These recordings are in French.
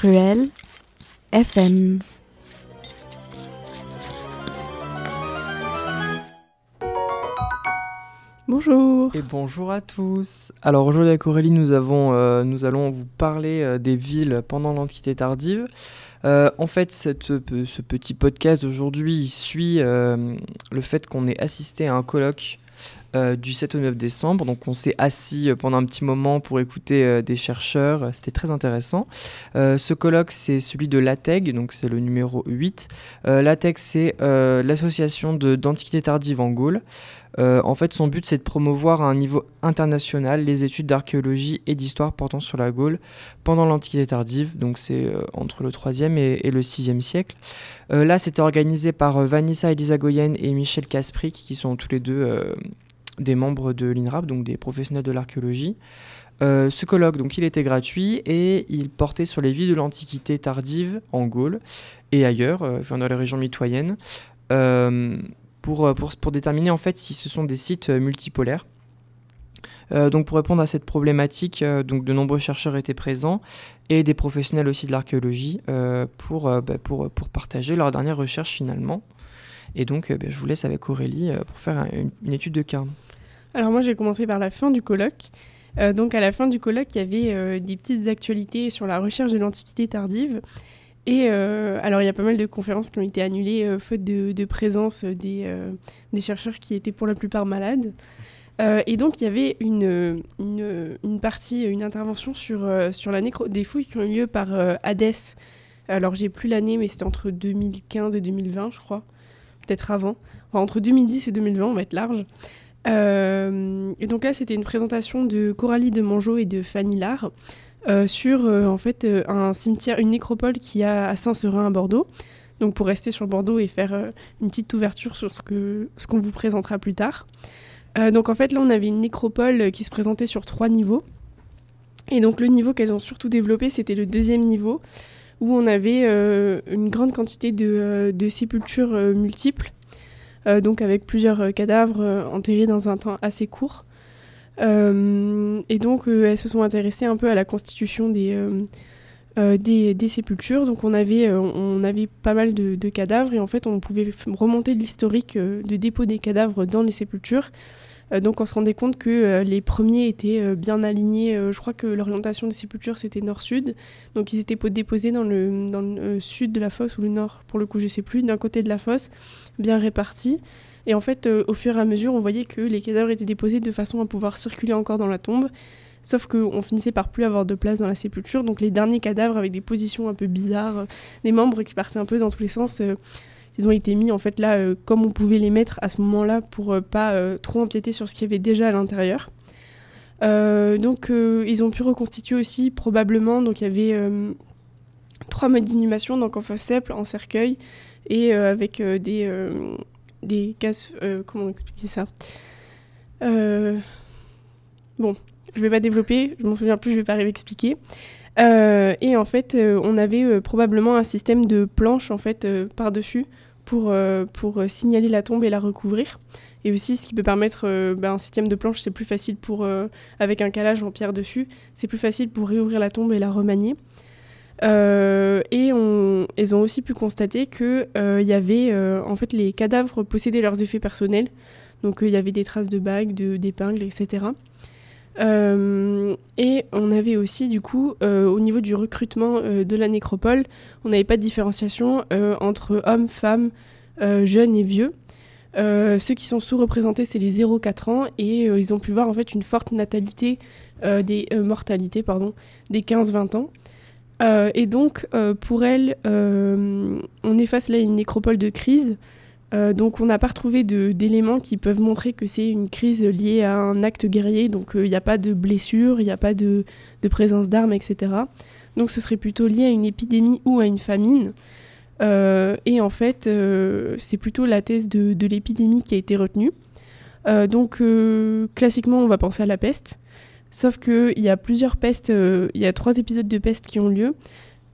Cruel FM. Bonjour. Et bonjour à tous. Alors aujourd'hui avec Aurélie, nous, avons, euh, nous allons vous parler euh, des villes pendant l'Antiquité tardive. Euh, en fait, cette, ce petit podcast d'aujourd'hui suit le fait qu'on ait assisté à un colloque euh, du 7 au 9 décembre. Donc on s'est assis euh, pendant un petit moment pour écouter euh, des chercheurs. C'était très intéressant. ce colloque, c'est celui de l'ATEG, donc c'est le numéro 8. L'ATEG, c'est l'association d'Antiquité tardive en Gaule. En fait, son but, c'est de promouvoir à un niveau international les études d'archéologie et d'histoire portant sur la Gaule pendant l'Antiquité tardive, donc c'est entre le 3e et, le 6e siècle. là, c'était organisé par Vanessa Elisa Goyen et Michel Kasprick, qui sont tous les deux des membres de l'INRAP, donc des professionnels de l'archéologie. Euh, ce colloque, donc, il était gratuit et il portait sur les villes de l'Antiquité tardive en Gaule et ailleurs, euh, dans les régions mitoyennes, euh, pour, pour, pour, déterminer en fait si ce sont des sites multipolaires. donc pour répondre à cette problématique, donc de nombreux chercheurs étaient présents et des professionnels aussi de l'archéologie pour, bah, pour, pour partager leurs dernières recherches finalement. Et donc bah, je vous laisse avec Aurélie pour faire une, étude de cas. Alors moi j'ai commencé par la fin du colloque. Euh, donc à la fin du colloque, il y avait euh, des petites actualités sur la recherche de l'Antiquité tardive. Et euh, alors il y a pas mal de conférences qui ont été annulées faute de, présence des, des, chercheurs qui étaient pour la plupart malades. et donc il y avait une, partie, une intervention sur, sur la nécro des fouilles qui ont eu lieu par Hadès. Alors j'ai plus l'année, mais c'était entre 2015 et 2020, je crois. Peut-être avant. entre 2010 et 2020, on va être large. Euh, et donc là, c'était une présentation de Coralie de Mangeau et de Fanny Lard euh, sur euh, en fait un cimetière, une nécropole qui a à Saint-Seurin à Bordeaux. Donc pour rester sur Bordeaux et faire une petite ouverture sur ce qu'on vous présentera plus tard. donc en fait là, on avait une nécropole qui se présentait sur trois niveaux. Et donc le niveau qu'elles ont surtout développé, c'était le deuxième niveau où on avait une grande quantité de, de sépultures multiples euh, donc avec plusieurs euh, cadavres euh, enterrés dans un temps assez court. Et donc elles se sont intéressées un peu à la constitution des, des, sépultures. Donc on avait, on avait pas mal de, cadavres et en fait on pouvait remonter l'historique de dépôt des cadavres dans les sépultures euh, donc on se rendait compte que euh, les premiers étaient euh, bien alignés. je crois que l'orientation des sépultures c'était nord-sud. Donc ils étaient déposés dans le, dans le sud de la fosse ou le nord, pour le coup je sais plus, d'un côté de la fosse, bien répartis. Et en fait, au fur et à mesure, on voyait que les cadavres étaient déposés de façon à pouvoir circuler encore dans la tombe. Sauf qu'on finissait par plus avoir de place dans la sépulture. Donc les derniers cadavres avec des positions un peu bizarres, des membres qui partaient un peu dans tous les sens, ils ont été mis en fait là euh, comme on pouvait les mettre à ce moment-là pour euh, pas euh, trop empiéter sur ce qu'il y avait déjà à l'intérieur. donc ils ont pu reconstituer aussi probablement, donc il y avait trois modes d'inhumation, donc en fosse en cercueil et avec des, des cases... comment expliquer ça? Bon, je vais pas développer, je m'en souviens plus, je vais pas expliquer. et en fait, on avait probablement un système de planches en fait par-dessus pour, euh, pour euh, signaler la tombe et la recouvrir. Et aussi, ce qui peut permettre euh, ben, un système de planche, c'est plus facile pour, avec un calage en pierre dessus, c'est plus facile pour réouvrir la tombe et la remanier. Et on, ils ont aussi pu constater qu'il il y avait, en fait, les cadavres possédaient leurs effets personnels. Donc, il y avait des traces de bagues, d'épingles, etc. et on avait aussi, du coup, au niveau du recrutement de la nécropole, on n'avait pas de différenciation entre hommes, femmes, euh, jeunes et vieux. Euh, ceux qui sont sous-représentés, c'est les 0-4 ans et euh, ils ont pu voir en fait une forte natalité, des mortalités pardon, des 15-20 ans. Et donc, pour elles, on est face là à une nécropole de crise. donc, on n'a pas retrouvé d'éléments qui peuvent montrer que c'est une crise liée à un acte guerrier. Donc, il n'y a pas de blessure, il n'y a pas de, de présence d'armes, etc. Donc, ce serait plutôt lié à une épidémie ou à une famine. Euh, et en fait, euh, c'est plutôt la thèse de, l'épidémie qui a été retenue. Euh, donc, classiquement, on va penser à la peste. Sauf qu'il y a plusieurs pestes, il y a trois épisodes de peste qui ont lieu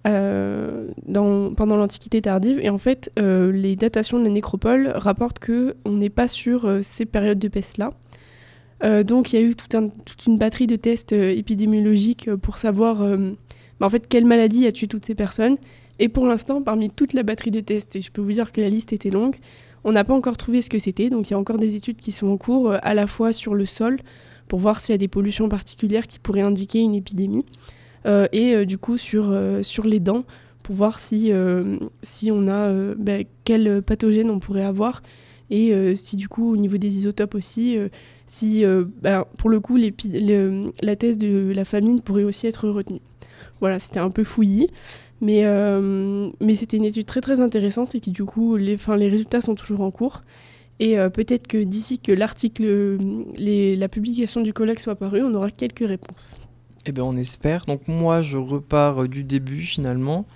dans, pendant l'Antiquité tardive. Et en fait, les datations de la nécropole rapportent qu'on n'est pas sur ces périodes de peste-là. donc il y a eu toute une batterie de tests épidémiologiques pour savoir bah, en fait, quelle maladie a tué toutes ces personnes. Et pour l'instant, parmi toute la batterie de tests, et je peux vous dire que la liste était longue, on n'a pas encore trouvé ce que c'était. Donc il y a encore des études qui sont en cours, à la fois sur le sol, pour voir s'il y a des pollutions particulières qui pourraient indiquer une épidémie, et du coup sur, sur les dents, pour voir si, si on a bah, quel pathogène on pourrait avoir et euh, si du coup au niveau des isotopes aussi, euh, si euh, ben, pour le coup la thèse de la famine pourrait aussi être retenue. Voilà, c'était un peu fouillis. Mais, mais c'était une étude très très intéressante et qui du coup, les, les résultats sont toujours en cours. Et peut-être que d'ici que l'article, la publication du colloque soit parue, on aura quelques réponses. Eh bien, on espère. Donc moi, je repars du début finalement.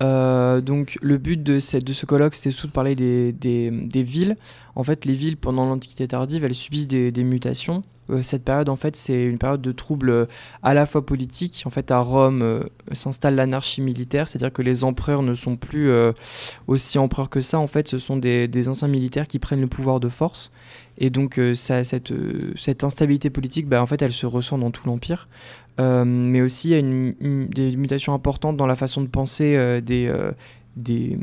Euh, donc le but de, ce colloque, c'était surtout de parler des, villes. En fait, les villes, pendant l'Antiquité tardive, elles subissent des, mutations. Euh, cette période, en fait, c'est une période de troubles euh, à la fois politiques. En fait, à Rome s'installe l'anarchie militaire, c'est-à-dire que les empereurs ne sont plus aussi empereurs que ça. En fait, ce sont des, anciens militaires qui prennent le pouvoir de force. Et donc, ça, cette, cette, instabilité politique, bah, en fait, elle se ressent dans tout l'Empire. Euh, mais aussi il y a une, des mutations importantes dans la façon de penser euh, euh, des,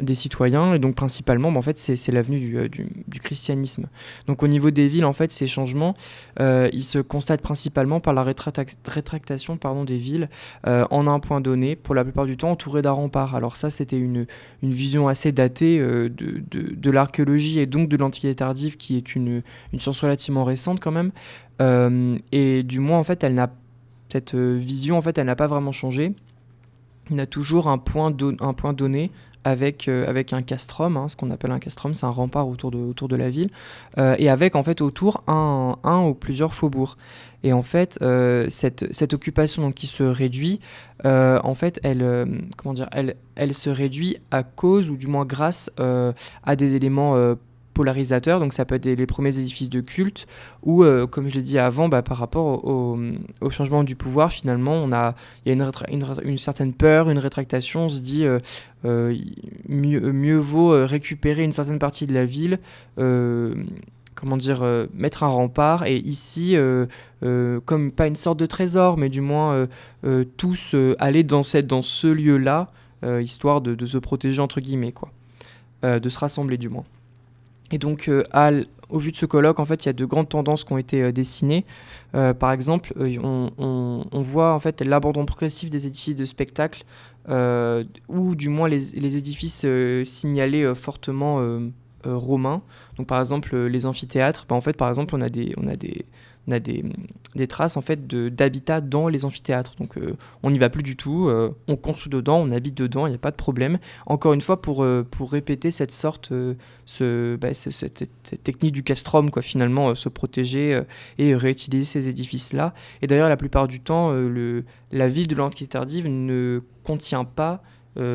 des, citoyens, et donc principalement, bah, en fait, c'est l'avenue du, du, christianisme. Donc au niveau des villes, en fait, ces changements, ils se constatent principalement par la rétractation pardon, des villes en un point donné, pour la plupart du temps entourées d'un rempart. Alors ça, c'était une, vision assez datée de, l'archéologie et donc de l'Antiquité tardive, qui est une, science relativement récente quand même. et du moins, en fait, elle n'a cette euh, vision, en fait, elle n'a pas vraiment changé. Y a toujours un point donné avec, euh, avec un castrum, hein, ce qu'on appelle un castrum, c'est un rempart autour de, autour de la ville, euh, et avec en fait autour un, un ou plusieurs faubourgs. Et en fait, cette, cette, occupation donc, qui se réduit, en fait, elle, comment dire, elle, elle se réduit à cause, ou du moins grâce à des éléments polarisateur, donc ça peut être les premiers édifices de culte, ou euh, comme je l'ai dit avant, bah, par rapport au, changement du pouvoir, finalement, on a, il y a une, certaine peur, une rétractation, on se dit euh, euh, mieux, mieux, vaut récupérer une certaine partie de la ville, comment dire, mettre un rempart, et ici, comme pas une sorte de trésor, mais du moins tous aller dans, cette, dans ce lieu-là, histoire de, de, se protéger, entre guillemets, quoi. de se rassembler du moins. Et donc, euh, au vu de ce colloque, en fait, il y a de grandes tendances qui ont été euh, dessinées. Euh, par exemple, on, voit en fait l'abandon progressif des édifices de spectacle, ou du moins les, édifices signalés fortement romains. Donc, par exemple, les amphithéâtres. Bah, en fait, par exemple, on a des, on a des, on a des, des traces en fait d'habitat dans les amphithéâtres. Donc euh, on n'y va plus du tout, euh, on construit dedans, on habite dedans, il n'y a pas de problème. Encore une fois pour, euh, pour répéter cette sorte, ce, bah, cette, technique du castrum, quoi, finalement se protéger et réutiliser ces édifices-là. Et d'ailleurs la plupart du temps, le, la ville de l'Antiquité tardive ne contient pas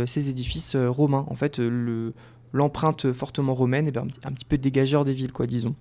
ces édifices romains. En fait, le l'empreinte fortement romaine est ben, un, petit peu dégageur des villes, quoi, disons.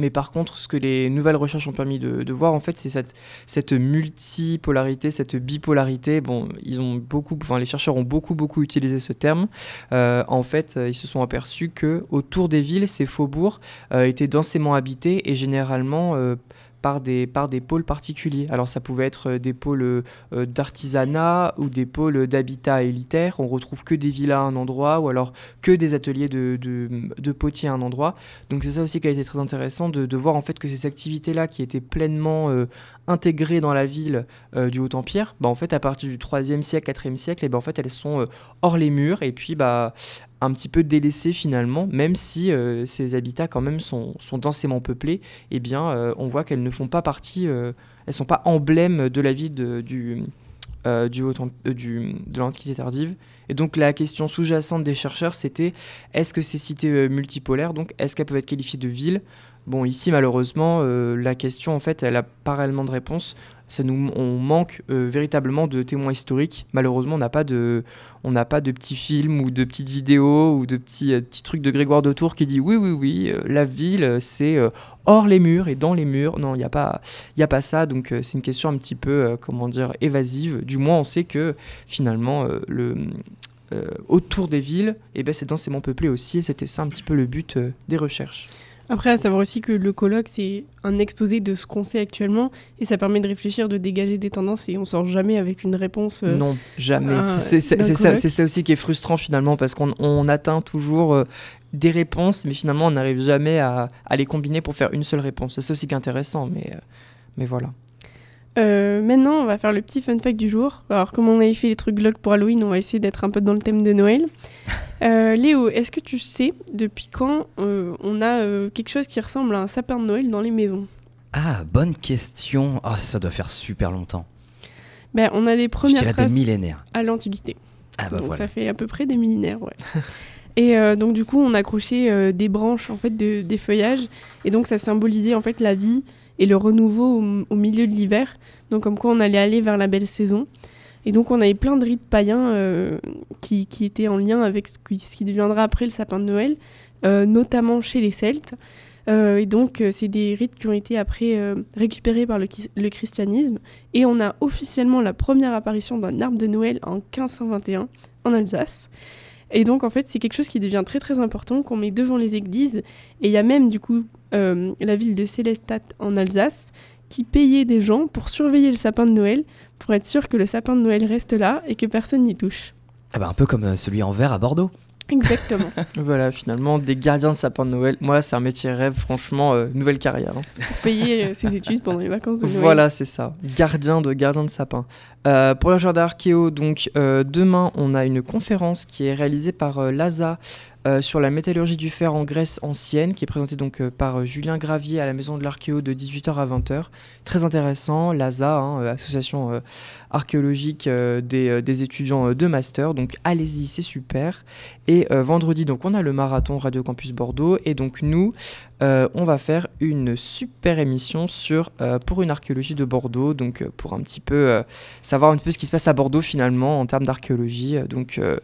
Mais par contre, ce que les nouvelles recherches ont permis de, voir, en fait, c'est cette, multipolarité, cette bipolarité. Bon, ils ont beaucoup, enfin, les chercheurs ont beaucoup, beaucoup utilisé ce terme. Euh, en fait, ils se sont aperçus que autour des villes, ces faubourgs euh, étaient densément habités et généralement euh, par des, par des pôles particuliers. Alors ça pouvait être euh, des pôles euh, d'artisanat ou des pôles d'habitat élitaire. On retrouve que des villas à un endroit ou alors que des ateliers de, de, potiers à un endroit. Donc c'est ça aussi qui a été très intéressant de, voir en fait que ces activités-là qui étaient pleinement euh, intégrées dans la ville du Haut-Empire, bah, en fait à partir du 3e siècle, 4e siècle, et bah, en fait elles sont hors les murs et puis bah, un petit peu délaissées finalement, même si euh, ces habitats quand même sont, sont densément peuplés, eh bien euh, on voit qu'elles ne font pas partie, euh, elles sont pas emblèmes de la vie de, du, du, du, de l'Antiquité tardive. Et donc la question sous-jacente des chercheurs, c'était est-ce que ces cités multipolaires, donc est-ce qu'elles peuvent être qualifiées de villes Bon, ici malheureusement, la question en fait, elle n'a pas réellement de réponse ça nous, on manque euh, véritablement de témoins historiques. Malheureusement, on n'a pas de, pas de petits films ou de petites vidéos ou de petits, euh, petits trucs de Grégoire de Tours qui dit oui, oui, oui, euh, la ville, c'est hors les murs et dans les murs. Non, il n'y a pas, a pas ça. Donc c'est une question un petit peu, comment dire, évasive. Du moins, on sait que finalement le autour des villes, eh ben, c'est densément peuplé aussi, et c'était ça un petit peu le but des recherches. Après, à savoir aussi que le colloque, c'est un exposé de ce qu'on sait actuellement et ça permet de réfléchir, de dégager des tendances et on sort jamais avec une réponse. euh, Non, jamais. un- C'est ça, ça aussi qui est frustrant finalement parce qu'on on atteint toujours euh, des réponses, mais finalement on n'arrive jamais à, à les combiner pour faire une seule réponse. C'est ça aussi qui est intéressant, mais, euh, mais voilà. Euh, maintenant, on va faire le petit fun fact du jour. Alors, comme on avait fait les trucs Glock pour Halloween, on va essayer d'être un peu dans le thème de Noël. Euh, Léo, est-ce que tu sais depuis quand euh, on a euh, quelque chose qui ressemble à un sapin de Noël dans les maisons? Ah, bonne question. Ah, ça doit faire super longtemps. ben, On a des Je premières des traces millénaires. à l'Antiquité. Ah bah donc voilà. ça fait à peu près des millénaires, ouais. et euh, donc du coup, on accrochait euh, des branches en fait de, des feuillages, et donc ça symbolisait en fait la vie et le renouveau au, milieu de l'hiver. Donc comme quoi on allait aller vers la belle saison. Et donc on avait plein de rites païens euh, qui, étaient en lien avec ce qui, deviendra après le sapin de Noël, euh, notamment chez les Celtes. Euh, et donc c'est des rites qui ont été après récupérés par le christianisme. Et on a officiellement la première apparition d'un arbre de Noël en 1521 en Alsace. Et donc, en fait, c'est quelque chose qui devient très très important, qu'on met devant les églises. Et il y a même, du coup, euh, la ville de Célestat en Alsace qui payait des gens pour surveiller le sapin de Noël, pour être sûr que le sapin de Noël reste là et que personne n'y touche. Ah bah un peu comme euh, celui en verre à Bordeaux. Exactement. Voilà, finalement, des gardiens de sapin de Noël. Moi, c'est un métier rêve, franchement, euh, nouvelle carrière. hein. pour payer euh, ses études pendant les vacances de Noël. Voilà, c'est ça. Gardien de gardien de sapin. Euh, pour jardin archéo, donc euh, demain, on a une conférence qui est réalisée par l'ASA euh, sur la métallurgie du fer en Grèce ancienne, qui est présentée donc euh, par euh, Julien Gravier à la maison de l'archéo de 18h à 20h. Très intéressant, l'ASA, hein, association archéologique des, des étudiants de master. Donc allez-y, c'est super. Et vendredi, donc on a le marathon Radio Campus Bordeaux. Et donc nous, euh, on va faire une super émission sur euh, pour une archéologie de Bordeaux. Donc euh, pour un petit peu euh, savoir un petit peu ce qui se passe à Bordeaux finalement en termes d'archéologie. Donc euh,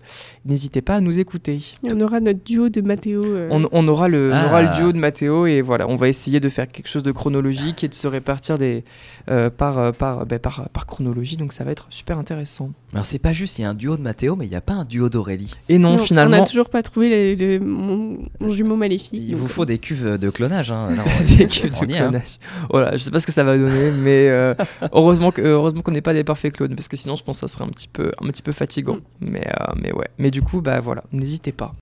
n'hésitez pas à nous écouter. Et on aura notre duo de Mathéo. euh, On, on aura le, on aura le Ah. duo de Mathéo et voilà, on va essayer de faire quelque chose de chronologique et de se répartir des, euh, par, par, ben, par, par chronologie. Donc ça va être super intéressant. Alors c'est pas juste, il y a un duo de Mathéo, mais il n'y a pas un duo d'Aurélie. Et non, non, finalement, On n'a toujours pas trouvé le- le- mon, mon jumeau maléfique. Il donc, vous faut des cuves de clonage. Hein. Là, on- des cuves on de est, hein. clonage. Voilà, je sais pas ce que ça va donner, mais euh, heureusement que heureusement qu'on n'est pas des parfaits clones, parce que sinon je pense que ça serait un petit peu un petit peu fatigant. Mm. Mais euh, mais ouais. Mais du coup bah voilà, n'hésitez pas.